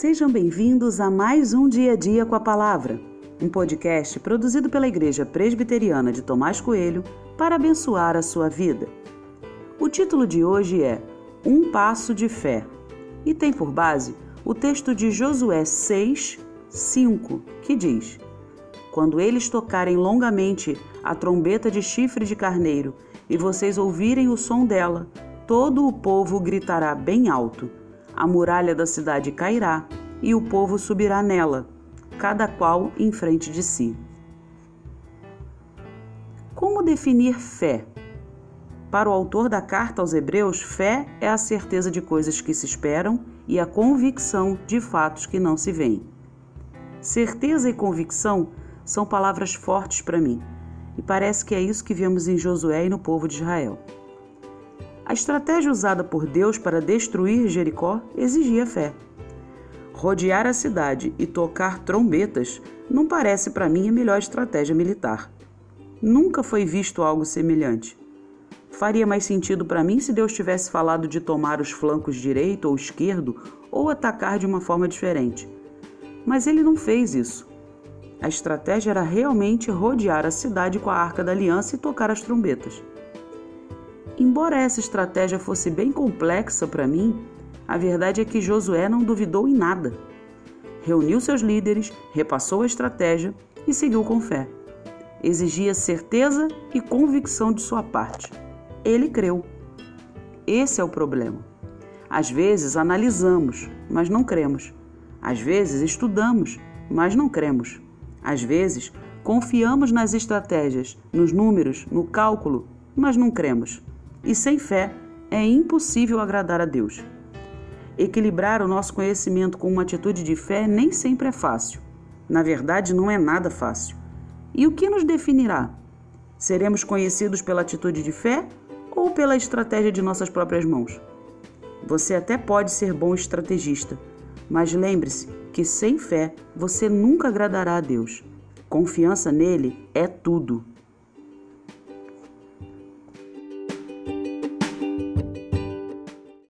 Sejam bem-vindos a mais um Dia a Dia com a Palavra, um podcast produzido pela Igreja Presbiteriana de Tomás Coelho para abençoar a sua vida. O título de hoje é Um Passo de Fé e tem por base o texto de Josué 6, 5, que diz: Quando eles tocarem longamente a trombeta de chifre de carneiro e vocês ouvirem o som dela, todo o povo gritará bem alto a muralha da cidade cairá e o povo subirá nela, cada qual em frente de si. Como definir fé? Para o autor da carta aos Hebreus, fé é a certeza de coisas que se esperam e a convicção de fatos que não se veem. Certeza e convicção são palavras fortes para mim, e parece que é isso que vemos em Josué e no povo de Israel. A estratégia usada por Deus para destruir Jericó exigia fé. Rodear a cidade e tocar trombetas não parece para mim a melhor estratégia militar. Nunca foi visto algo semelhante. Faria mais sentido para mim se Deus tivesse falado de tomar os flancos direito ou esquerdo ou atacar de uma forma diferente. Mas ele não fez isso. A estratégia era realmente rodear a cidade com a arca da aliança e tocar as trombetas. Embora essa estratégia fosse bem complexa para mim, a verdade é que Josué não duvidou em nada. Reuniu seus líderes, repassou a estratégia e seguiu com fé. Exigia certeza e convicção de sua parte. Ele creu. Esse é o problema. Às vezes analisamos, mas não cremos. Às vezes estudamos, mas não cremos. Às vezes confiamos nas estratégias, nos números, no cálculo, mas não cremos e sem fé é impossível agradar a Deus. Equilibrar o nosso conhecimento com uma atitude de fé nem sempre é fácil. Na verdade, não é nada fácil. E o que nos definirá? Seremos conhecidos pela atitude de fé ou pela estratégia de nossas próprias mãos? Você até pode ser bom estrategista, mas lembre-se que sem fé você nunca agradará a Deus. Confiança nele é tudo.